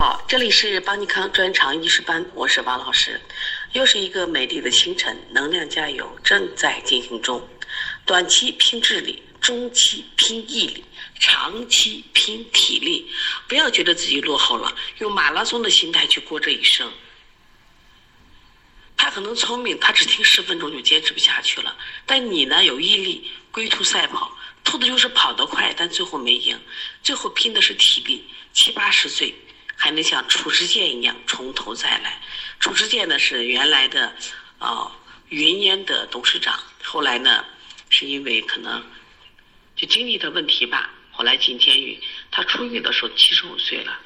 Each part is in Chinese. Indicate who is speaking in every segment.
Speaker 1: 好，这里是邦尼康专长医师班，我是王老师。又是一个美丽的清晨，能量加油正在进行中。短期拼智力，中期拼毅力，长期拼体力。不要觉得自己落后了，用马拉松的心态去过这一生。他可能聪明，他只听十分钟就坚持不下去了。但你呢，有毅力，龟兔赛跑，兔子就是跑得快，但最后没赢。最后拼的是体力，七八十岁。还能像褚时健一样从头再来。褚时健呢是原来的啊云烟的董事长，后来呢是因为可能就经历的问题吧，后来进监狱。他出狱的时候七十五岁了，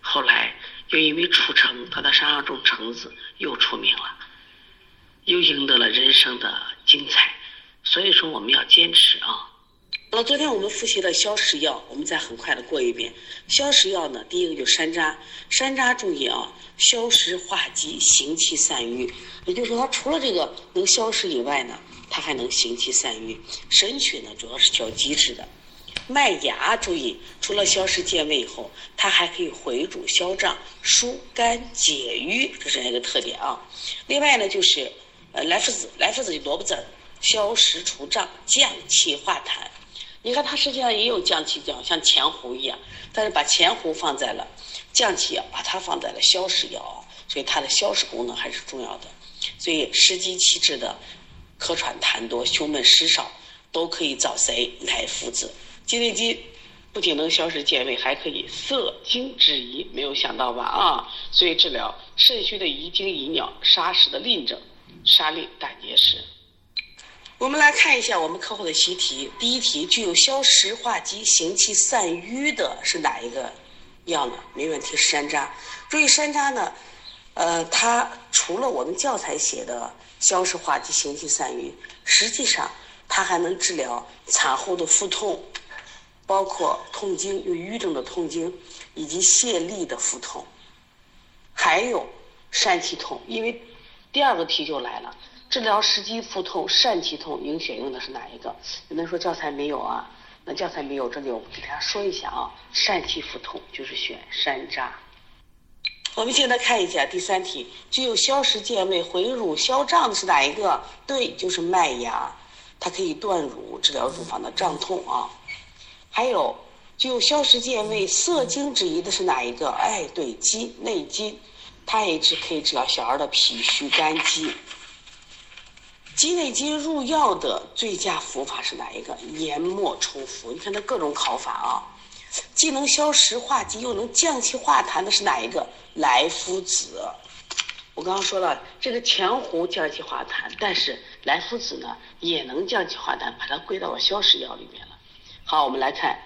Speaker 1: 后来又因为褚橙，他在山上种橙子又出名了，又赢得了人生的精彩。所以说我们要坚持啊。好了，昨天我们复习了消食药，我们再很快的过一遍。消食药呢，第一个就是山楂，山楂注意啊，消食化积，行气散瘀。也就是说，它除了这个能消食以外呢，它还能行气散瘀。神曲呢，主要是消积滞的。麦芽注意，除了消食健胃以后，它还可以回主消胀、疏肝解郁，这是一个特点啊。另外呢，就是呃莱菔子，莱菔子就萝卜籽，消食除胀、降气化痰。你看，它实际上也有降气药，像前胡一样，但是把前胡放在了降气药，把它放在了消食药，所以它的消食功能还是重要的。所以湿积气滞的、咳喘痰多、胸闷湿少，都可以找谁来附子？鸡内金不仅能消食健胃，还可以涩精止遗，没有想到吧？啊，所以治疗肾虚的遗精遗尿、沙石的淋症、沙粒胆结石。我们来看一下我们课后的习题。第一题，具有消食化积、行气散瘀的是哪一个药呢？没问题，山楂。注意山楂呢，呃，它除了我们教材写的消食化积、行气散瘀，实际上它还能治疗产后的腹痛，包括痛经有瘀症的痛经，以及泄痢的腹痛，还有疝气痛。因为第二个题就来了。治疗食积腹痛、疝气痛应选用的是哪一个？有人说教材没有啊？那教材没有，这里我给大家说一下啊。疝气腹痛就是选山楂。我们现在看一下第三题，具有消食健胃、回乳消胀的是哪一个？对，就是麦芽，它可以断乳，治疗乳房的胀痛啊。还有具有消食健胃、涩精止遗的是哪一个？哎，对，鸡内金，它也是可以治疗小儿的脾虚肝积。鸡内金入药的最佳服法是哪一个？研末冲服。你看它各种考法啊，既能消食化积，又能降气化痰的是哪一个？莱菔子。我刚刚说了，这个前胡降气化痰，但是莱菔子呢也能降气化痰，把它归到了消食药里面了。好，我们来看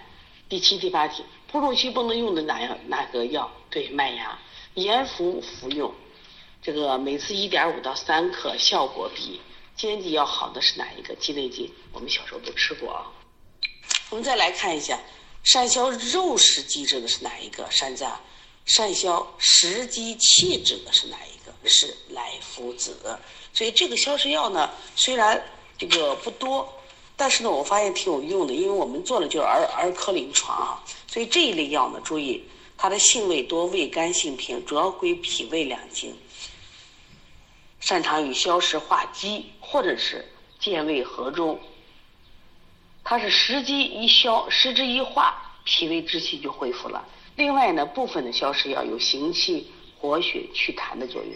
Speaker 1: 第七、第八题，哺乳期不能用的哪样哪个药？对，麦芽，盐服服用，这个每次一点五到三克，效果比。煎剂要好的是哪一个？鸡内金，我们小时候都吃过啊。我们再来看一下，善消肉食积滞的是哪一个？山楂。善消食积气滞的是哪一个？是莱菔子。所以这个消食药呢，虽然这个不多，但是呢，我发现挺有用的，因为我们做的就是儿儿科临床啊。所以这一类药呢，注意它的性味多，味甘性平，主要归脾胃两经。擅长于消食化积，或者是健胃和中。它是食积一消，食之一化，脾胃之气就恢复了。另外呢，部分的消食药有行气、活血、祛痰的作用。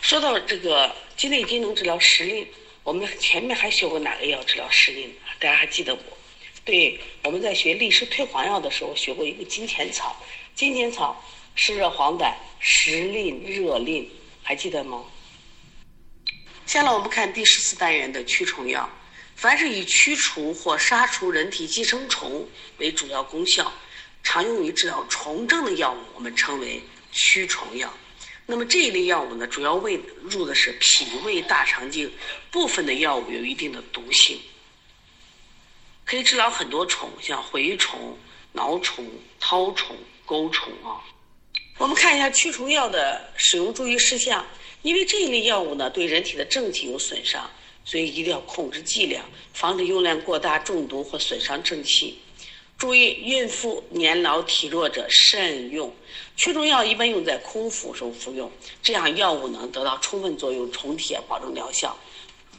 Speaker 1: 说到这个鸡内金能治疗湿淋，我们前面还学过哪个药治疗湿淋？大家还记得不？对，我们在学利湿退黄药的时候学过一个金钱草。金钱草湿热黄疸，湿淋热淋，还记得吗？下来我们看第十四单元的驱虫药，凡是以驱除或杀除人体寄生虫为主要功效，常用于治疗虫症的药物，我们称为驱虫药。那么这一类药物呢，主要位入的是脾胃大肠经，部分的药物有一定的毒性，可以治疗很多虫，像蛔虫、挠虫、绦虫、钩虫啊。我们看一下驱虫药的使用注意事项。因为这一类药物呢，对人体的正气有损伤，所以一定要控制剂量，防止用量过大中毒或损伤正气。注意，孕妇、年老体弱者慎用。驱虫药一般用在空腹时候服用，这样药物能得到充分作用，重铁保证疗效。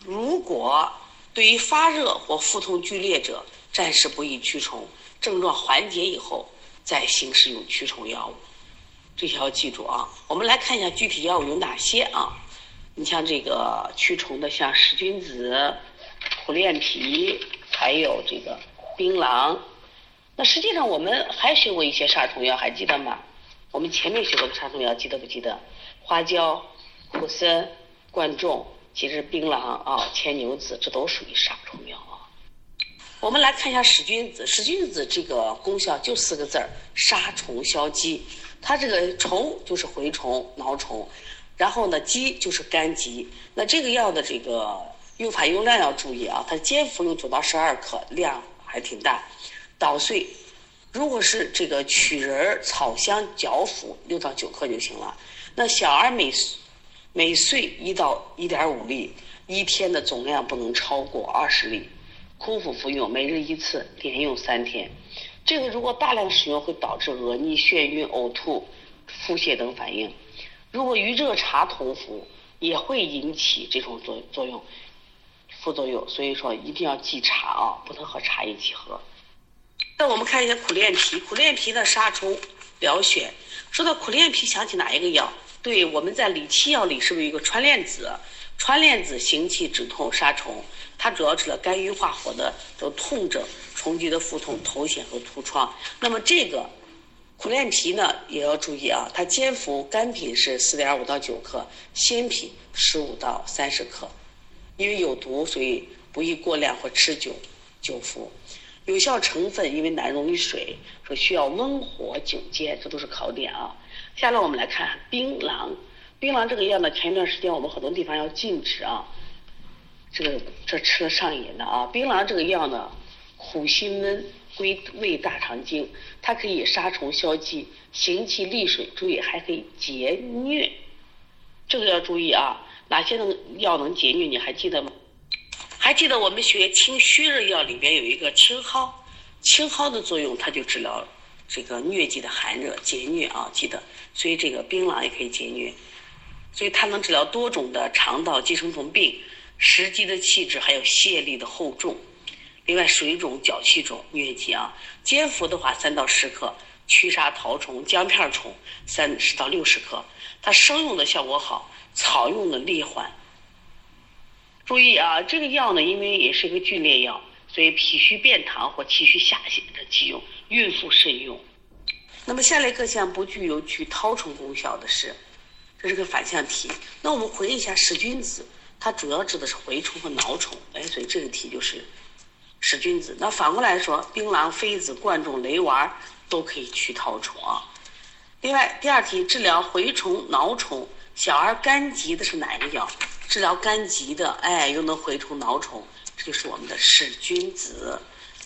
Speaker 1: 如果对于发热或腹痛剧烈者，暂时不宜驱虫，症状缓解以后再行使用驱虫药物。这些要记住啊。我们来看一下具体药物有哪些啊？你像这个驱虫的，像使君子、苦楝皮，还有这个槟榔。那实际上我们还学过一些杀虫药，还记得吗？我们前面学过的杀虫药，记得不记得？花椒、苦参、贯众，其实槟榔啊、牵牛子，这都属于杀虫药啊。我们来看一下使君子，使君子这个功效就四个字儿：杀虫消积。它这个虫就是蛔虫、蛲虫，然后呢，积就是肝积。那这个药的这个用法用量要注意啊，它煎服用九到十二克，量还挺大。捣碎，如果是这个曲仁、草香嚼服六到九克就行了。那小儿每每岁一到一点五粒，一天的总量不能超过二十粒。空腹服用，每日一次，连用三天。这个如果大量使用会导致恶逆、眩晕、呕吐、腹泻等反应。如果与热茶同服，也会引起这种作作用副作用。所以说一定要忌茶啊，不能和茶一起喝。那我们看一下苦楝皮，苦楝皮的杀虫疗眩。说到苦楝皮，想起哪一个药？对，我们在理气药里是不是有一个川链子？川链子行气止痛杀虫，它主要治疗肝郁化火的这种痛症、虫疾的腹痛、头癣和突疮。那么这个苦楝皮呢，也要注意啊，它煎服干品是四点五到九克，鲜品十五到三十克。因为有毒，所以不宜过量或持久久服。有效成分，因为难溶于水，说需要温火久煎，这都是考点啊。下来我们来看槟榔，槟榔这个药呢，前一段时间我们很多地方要禁止啊，这个这吃了上瘾的啊。槟榔这个药呢，苦辛温，归胃大肠经，它可以杀虫消积，行气利水，注意还可以解疟，这个要注意啊。哪些能药能解疟？你还记得吗？还记得我们学清虚热药里边有一个青蒿，青蒿的作用它就治疗这个疟疾的寒热解疟啊，记得。所以这个槟榔也可以解疟，所以它能治疗多种的肠道寄生虫病、食积的气滞，还有泄痢的厚重。另外水肿、脚气肿、疟疾啊，煎服的话三到十克，驱杀绦虫、姜片虫三十到六十克。它生用的效果好，草用的利缓。注意啊，这个药呢，因为也是一个剧烈药，所以脾虚便溏或气虚下泻的忌用，孕妇慎用。那么下列各项不具有去绦虫功效的是，这是个反向题。那我们回忆一下，使君子它主要治的是蛔虫和蛲虫，哎，所以这个题就是使君子。那反过来说，槟榔、榧子、贯众、雷丸都可以去绦虫啊。另外，第二题治疗蛔虫、蛲虫，小儿肝疾的是哪个药？治疗肝疾的，哎，又能蛔虫、蛲虫，这就是我们的使君子。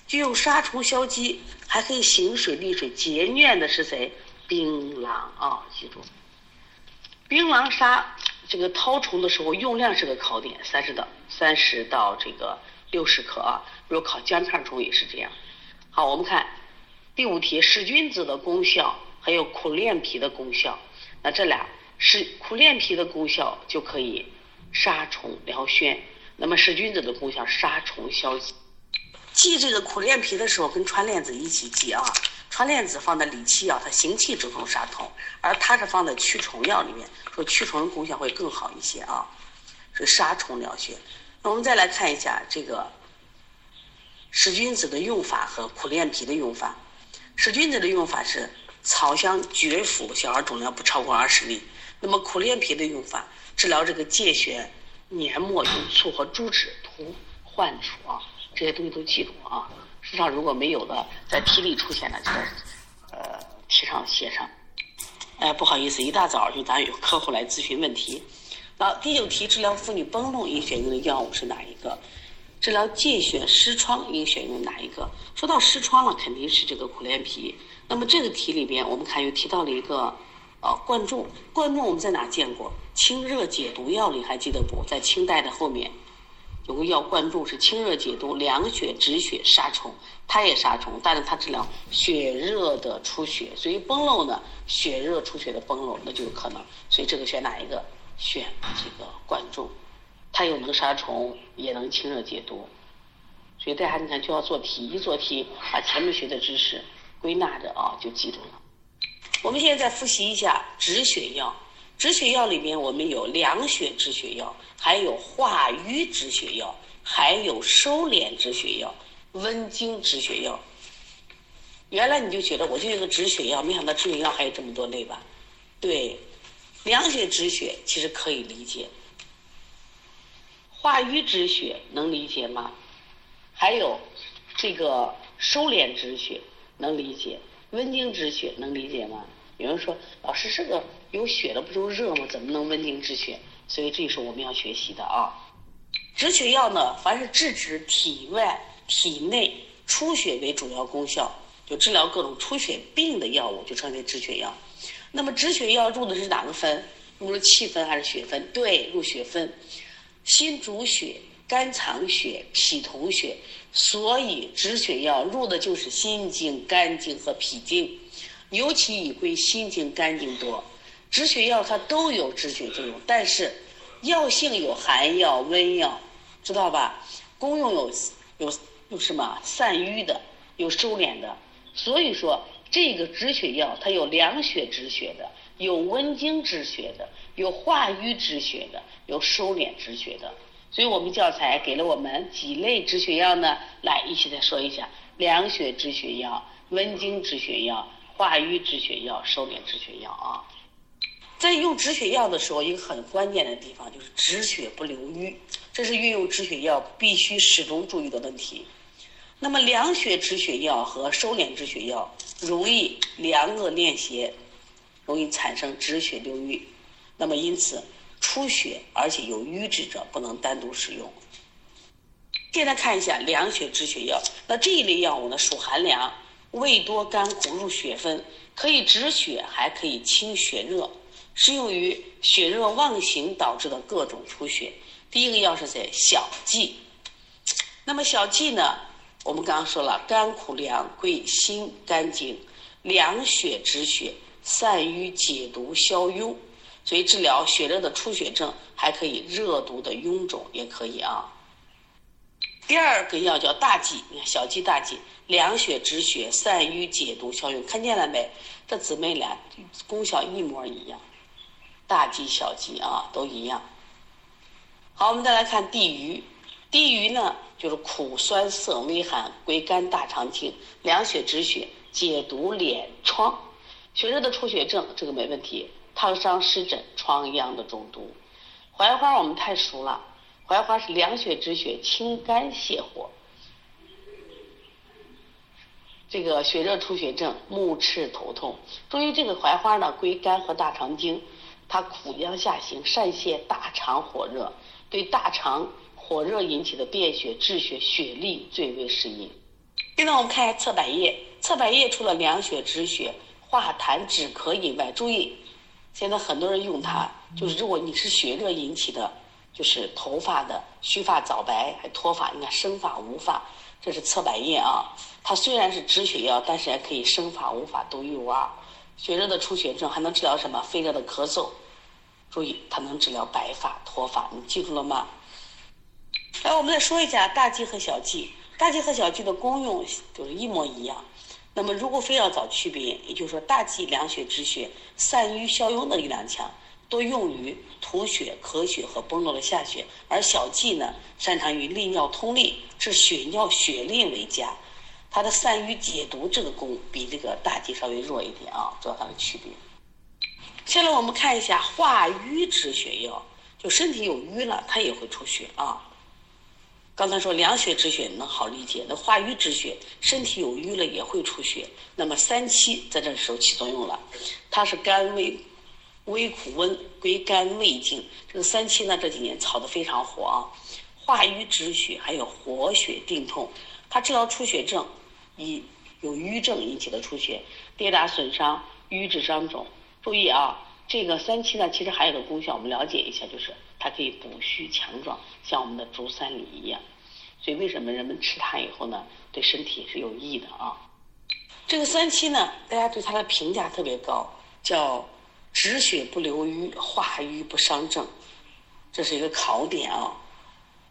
Speaker 1: 具有杀虫消积，还可以行水利水解疟的是谁？槟榔啊，记住。槟榔杀这个绦虫的时候，用量是个考点，三十到三十到这个六十克啊。如果考姜片虫也是这样。好，我们看第五题，使君子的功效，还有苦楝皮的功效。那这俩是苦楝皮的功效就可以。杀虫疗癣，那么使君子的功效杀虫消积。记这个苦楝皮的时候，跟川链子一起记啊。川链子放在理气药，它行气止痛杀痛，而它是放在驱虫药里面，说驱虫的功效会更好一些啊。是杀虫疗癣。我们再来看一下这个使君子的用法和苦楝皮的用法。使君子的用法是草香绝服，小儿总量不超过二十粒。那么苦楝皮的用法。治疗这个疥癣、黏膜用醋和猪脂涂患处啊，这些东西都记住啊。书上如果没有的，在题里出现的，就在呃题上写上。哎，不好意思，一大早就咱有客户来咨询问题。好第九题，治疗妇女崩漏应选用的药物是哪一个？治疗疥癣、湿疮应选用哪一个？说到湿疮了，肯定是这个苦楝皮。那么这个题里边，我们看又提到了一个。呃，贯众，贯众我们在哪见过？清热解毒药里还记得不在清代的后面，有个药贯注是清热解毒、凉血止血、杀虫，它也杀虫，但是它治疗血热的出血。所以崩漏呢，血热出血的崩漏那就有可能。所以这个选哪一个？选这个贯注，它又能杀虫，也能清热解毒。所以大家你看就要做题，一做题把前面学的知识归纳着啊，就记住了。我们现在再复习一下止血药。止血药里面我们有凉血止血药，还有化瘀止血药，还有收敛止血药、温经止血药。原来你就觉得我就一个止血药，没想到止血药还有这么多类吧？对，凉血止血其实可以理解，化瘀止血能理解吗？还有这个收敛止血能理解，温经止血能理解吗？有人说，老师这个有血的不就热吗？怎么能温经止血？所以这是我们要学习的啊。止血药呢，凡是制止体外、体内出血为主要功效，就治疗各种出血病的药物，就称为止血药。那么止血药入的是哪个分？入了气分还是血分？对，入血分。心主血，肝藏血，脾统血，所以止血药入的就是心经、肝经和脾经。尤其以归心经、肝经多，止血药它都有止血作用，但是药性有寒药、温药，知道吧？功用有有有什么散瘀的，有收敛的。所以说这个止血药它有凉血止血的，有温经止血的，有化瘀止血的，有收敛止血的。所以我们教材给了我们几类止血药呢？来一起再说一下：凉血止血药、温经止血药。化瘀止血药、收敛止血药啊，在用止血药的时候，一个很关键的地方就是止血不留瘀，这是运用止血药必须始终注意的问题。那么凉血止血药和收敛止血药容易两个链协，容易产生止血留瘀。那么因此出血而且有瘀滞者不能单独使用。现在看一下凉血止血药，那这一类药物呢属寒凉。味多甘苦入血分，可以止血，还可以清血热，适用于血热妄行导致的各种出血。第一个药是在小蓟，那么小蓟呢，我们刚刚说了，甘苦凉，归心肝经，凉血止血，散瘀解毒消痈，所以治疗血热的出血症，还可以热毒的臃肿，也可以啊。第二个药叫大蓟，你看小蓟大蓟。凉血止血、散瘀解毒消痈，看见了没？这姊妹俩功效一模一样，大蓟、小蓟啊，都一样。好，我们再来看地榆。地榆呢，就是苦酸涩微寒，归肝大肠经，凉血止血、解毒敛疮。血热的出血症，这个没问题。烫伤湿疹、疮疡的中毒。槐花我们太熟了，槐花是凉血止血、清肝泻火。这个血热出血症，目赤头痛。中医这个槐花呢，归肝和大肠经，它苦阳下行，善泻大肠火热，对大肠火热引起的便血、滞血、血痢最为适宜。现在我们看一下侧柏叶，侧柏叶除了凉血止血、化痰止咳以外，注意，现在很多人用它，就是如果你是血热引起的，就是头发的须发早白还脱发，你看生发无发。这是侧柏叶啊，它虽然是止血药，但是还可以生发、无发都有啊。血热的出血症还能治疗什么？肺热的咳嗽。注意，它能治疗白发、脱发，你记住了吗？来，我们再说一下大蓟和小蓟。大蓟和小蓟的功用就是一模一样。那么，如果非要找区别，也就是说，大蓟凉血止血、散瘀消痈的力量强。多用于吐血、咳血和崩漏的下血，而小蓟呢，擅长于利尿通利，治血尿血淋为佳。它的散瘀解毒这个功比这个大蓟稍微弱一点啊，知道它的区别。下来我们看一下化瘀止血药，就身体有瘀了，它也会出血啊。刚才说凉血止血能好理解，那化瘀止血，身体有瘀了也会出血。那么三七在这时候起作用了，它是肝胃。微苦温归肝胃经，这个三七呢这几年炒得非常火啊，化瘀止血，还有活血定痛，它治疗出血症，以有瘀症引起的出血，跌打损伤、瘀滞伤肿。注意啊，这个三七呢其实还有个功效，我们了解一下，就是它。可以补虚强壮，像我们的足三里一样。所以为什么人们吃它以后呢，对身体是有益的啊？这个三七呢，大家对它的评价特别高，叫止血不留瘀，化瘀不伤正，这是一个考点啊。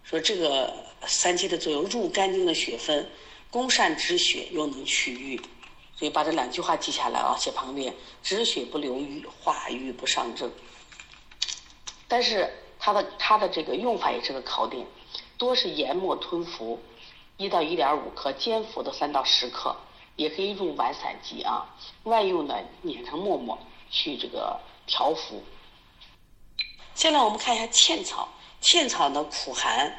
Speaker 1: 说这个三七的作用，入肝经的血分，攻善止血，又能去瘀。所以把这两句话记下来啊，写旁边，止血不留瘀，化瘀不伤正。但是它的它的这个用法也是个考点。多是研末吞服，一到一点五克，煎服的三到十克，也可以入丸散剂啊。外用呢，碾成沫沫去这个调服。现在我们看一下茜草，茜草呢苦寒，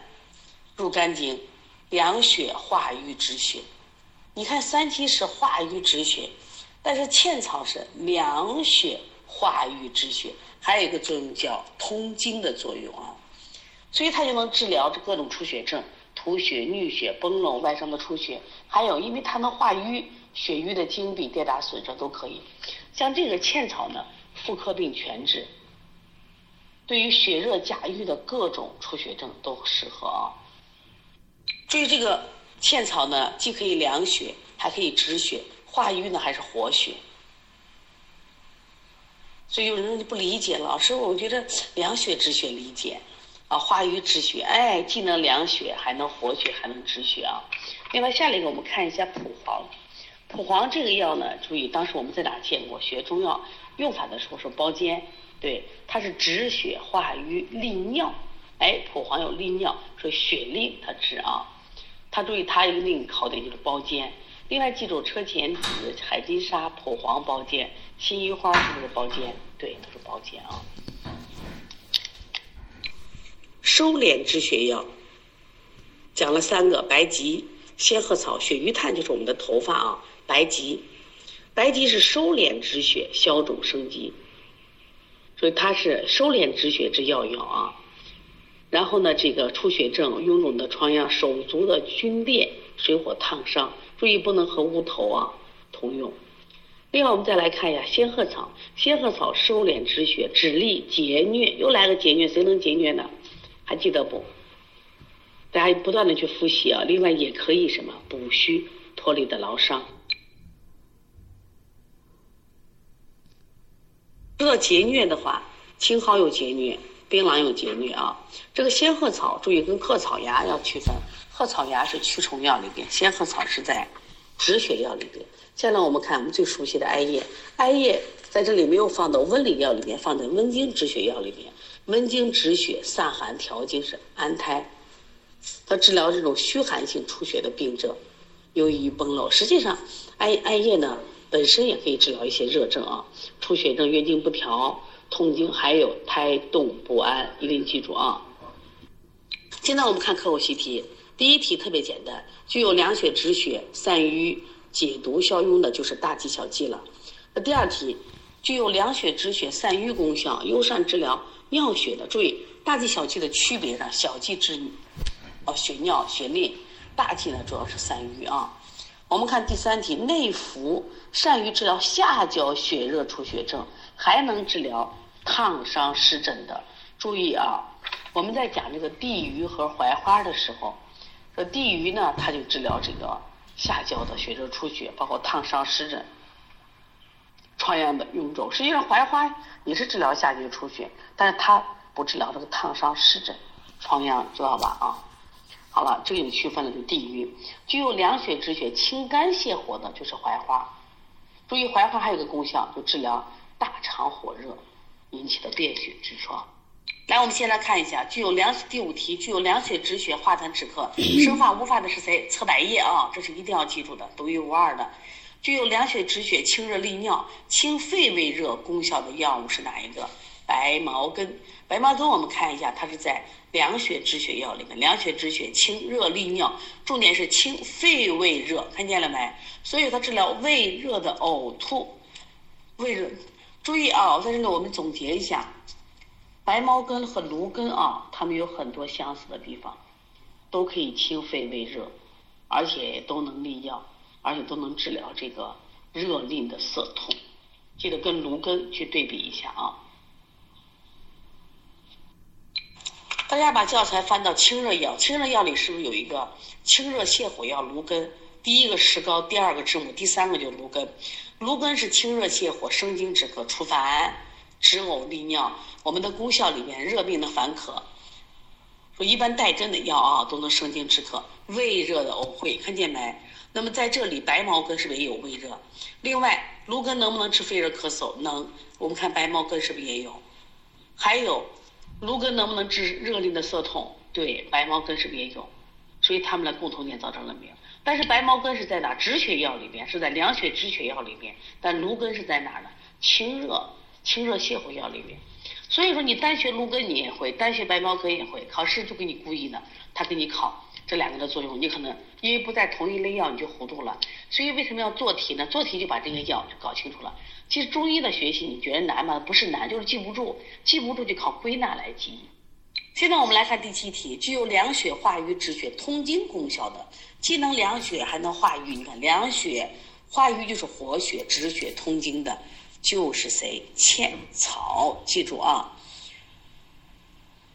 Speaker 1: 入肝经，凉血化瘀止血。你看三七是化瘀止血，但是茜草是凉血化瘀止血，还有一个作用叫通经的作用啊。所以它就能治疗这各种出血症，吐血、衄血、崩漏、外伤的出血，还有因为它能化瘀，血瘀的经闭、跌打损伤都可以。像这个茜草呢，妇科病全治，对于血热假瘀的各种出血症都适合啊。注意这个茜草呢，既可以凉血，还可以止血，化瘀呢还是活血。所以有人就不理解，老师，我觉得凉血止血理解。啊，化瘀止血，哎，既能凉血，还能活血，还能止血啊。另外，下一个，我们看一下蒲黄。蒲黄这个药呢，注意，当时我们在哪见过？学中药用法的时候是包煎，对，它是止血化瘀利尿。哎，蒲黄有利尿，说血利它治啊。它注意，它一个另一个考点就是包间。另外，记住车前子、海金沙、蒲黄包间，辛夷花是不是包间？对，都是包间啊。收敛止血药，讲了三个：白及、仙鹤草、血瘀炭，就是我们的头发啊。白及，白及是收敛止血、消肿生肌，所以它是收敛止血之药药啊。然后呢，这个出血症、臃肿的疮疡、手足的皲裂、水火烫伤，注意不能和乌头啊同用。另外，我们再来看一下仙鹤草，仙鹤草收敛止血、止痢解疟，又来个解疟，谁能解疟呢？还记得不？大家不断的去复习啊！另外也可以什么补虚脱离的劳伤。说到结疟的话，青蒿有结疟，槟榔有节律啊。这个仙鹤草注意跟鹤草芽要区分，鹤草芽是驱虫药里边，仙鹤草是在止血药里边。现在我们看我们最熟悉的艾叶，艾叶在这里没有放到温里药里面，放在温经止血药里面。温经止血、散寒调经是安胎，它治疗这种虚寒性出血的病症，由于崩漏。实际上，艾艾叶呢本身也可以治疗一些热症啊，出血症、月经不调、痛经，还有胎动不安，一定记住啊。现在我们看课后习题，第一题特别简单，具有凉血止血、散瘀解毒消痈的，就是大剂小剂了。那第二题，具有凉血止血、散瘀功效、优善治疗。尿血的，注意大剂小剂的区别呢？小剂治哦血尿血淋，大剂呢主要是散瘀啊。我们看第三题，内服善于治疗下焦血热出血症，还能治疗烫伤湿疹的。注意啊，我们在讲这个地榆和槐花的时候，说地榆呢，它就治疗这个下焦的血热出血，包括烫伤湿疹。疮疡的臃肿，实际上槐花也是治疗下焦出血，但是它不治疗这个烫伤湿疹、疮疡，知道吧？啊，好了，这个区分了就地榆，具有凉血止血、清肝泻火的，就是槐花。注意，槐花还有个功效，就治疗大肠火热引起的便血痔疮。来，我们先来看一下，具有凉第五题，具有凉血止血、化痰止咳、生发无发的是谁？侧柏叶啊，这是一定要记住的，独一无二的。具有凉血止血、清热利尿、清肺胃热功效的药物是哪一个？白茅根。白茅根，我们看一下，它是在凉血止血药里面。凉血止血、清热利尿，重点是清肺胃热，看见了没？所以它治疗胃热的呕吐。胃热，注意啊，在这里我们总结一下，白茅根和芦根啊，它们有很多相似的地方，都可以清肺胃热，而且都能利尿。而且都能治疗这个热淋的涩痛，记得跟芦根去对比一下啊。大家把教材翻到清热药，清热药里是不是有一个清热泻火药芦根？第一个石膏，第二个知母，第三个就芦根。芦根是清热泻火、生津止渴、除烦、止呕利尿。我们的功效里面，热病的烦渴，说一般带针的药啊，都能生津止渴。胃热的呕会，看见没？那么在这里，白茅根是不是也有胃热？另外，芦根能不能治肺热咳嗽？能。我们看白茅根是不是也有？还有。芦根能不能治热令的涩痛？对，白茅根是不是也有？所以它们的共同点造成了没有？但是白茅根是在哪？止血药里边，是在凉血止血药里边。但芦根是在哪呢？清热清热泻火药里边。所以说你单学芦根你也会，单学白茅根也会，考试就给你故意的，他给你考这两个的作用，你可能因为不在同一类药，你就糊涂了。所以为什么要做题呢？做题就把这个药就搞清楚了。其实中医的学习，你觉得难吗？不是难，就是记不住，记不住就靠归纳来记忆。现在我们来看第七题，具有凉血、化瘀、止血、通经功效的，既能凉血还能化瘀。你看，凉血、化瘀就是活血、止血、通经的，就是谁？茜草，记住啊。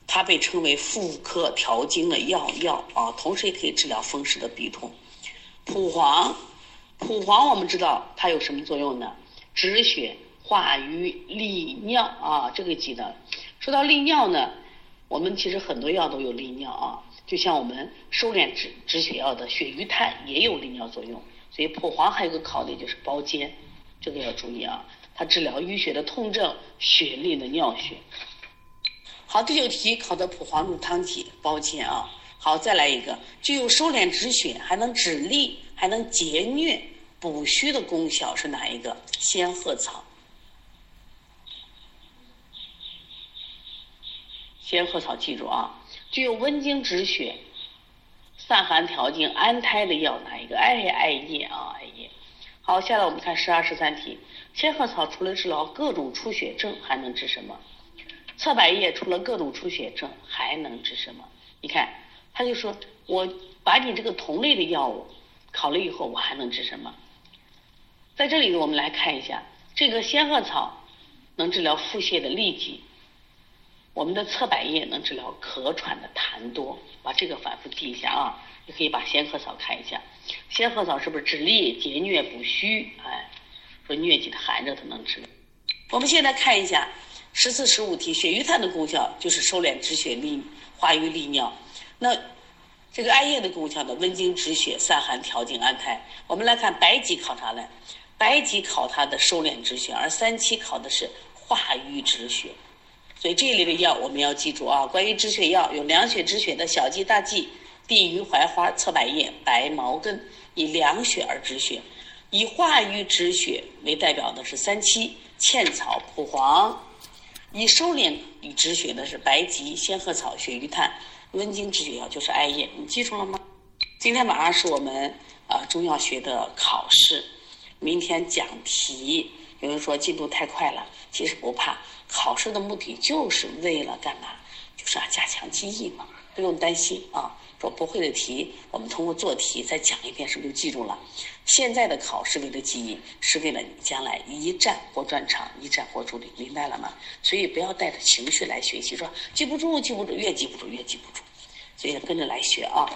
Speaker 1: 它被称为妇科调经的药药啊，同时也可以治疗风湿的痹痛。蒲黄，蒲黄我们知道它有什么作用呢？止血、化瘀、利尿啊，这个记得。说到利尿呢，我们其实很多药都有利尿啊，就像我们收敛止止血药的血瘀炭也有利尿作用。所以蒲黄还有个考点就是包煎，这个要注意啊，它治疗淤血的痛症、血淋的尿血。好，第九题考的蒲黄入汤剂，包煎啊。好，再来一个，具有收敛止血，还能止痢，还能解疟。补虚的功效是哪一个？仙鹤草。仙鹤草记住啊，具有温经止血、散寒调经、安胎的药哪一个？艾艾叶啊，艾叶。好，下来我们看十二、十三题。仙鹤草除了治疗各种出血症，还能治什么？侧柏叶除了各种出血症，还能治什么？你看，他就说，我把你这个同类的药物考了以后，我还能治什么？在这里，我们来看一下，这个仙鹤草能治疗腹泻的痢疾，我们的侧柏叶能治疗咳喘的痰多，把这个反复记一下啊。你可以把仙鹤草看一下，仙鹤草是不是治痢、解疟、补虚？哎，说疟疾的寒热它能治。我们现在看一下十四、十五题，血瘀炭的功效就是收敛止血、利化瘀、利尿。那这个艾叶的功效呢，温经止血、散寒调经、安胎。我们来看白及考察呢？白及考它的收敛止血，而三七考的是化瘀止血，所以这一类的药我们要记住啊。关于止血药，有凉血止血的小蓟、大蓟、地榆、槐花、侧柏叶、白茅根，以凉血而止血；以化瘀止血为代表的是三七、茜草、蒲黄；以收敛与止血的是白及、仙鹤草、血瘀炭；温经止血药就是艾叶。你记住了吗？今天晚上是我们啊中药学的考试。明天讲题，有人说进度太快了，其实不怕。考试的目的就是为了干嘛？就是啊，加强记忆嘛，不用担心啊。说不会的题，我们通过做题再讲一遍，是不是就记住了？现在的考试为了记忆，是为了你将来一战或专场，一战或助理，明白了吗？所以不要带着情绪来学习，说记不住，记不住，越记不住越记不住。所以跟着来学啊。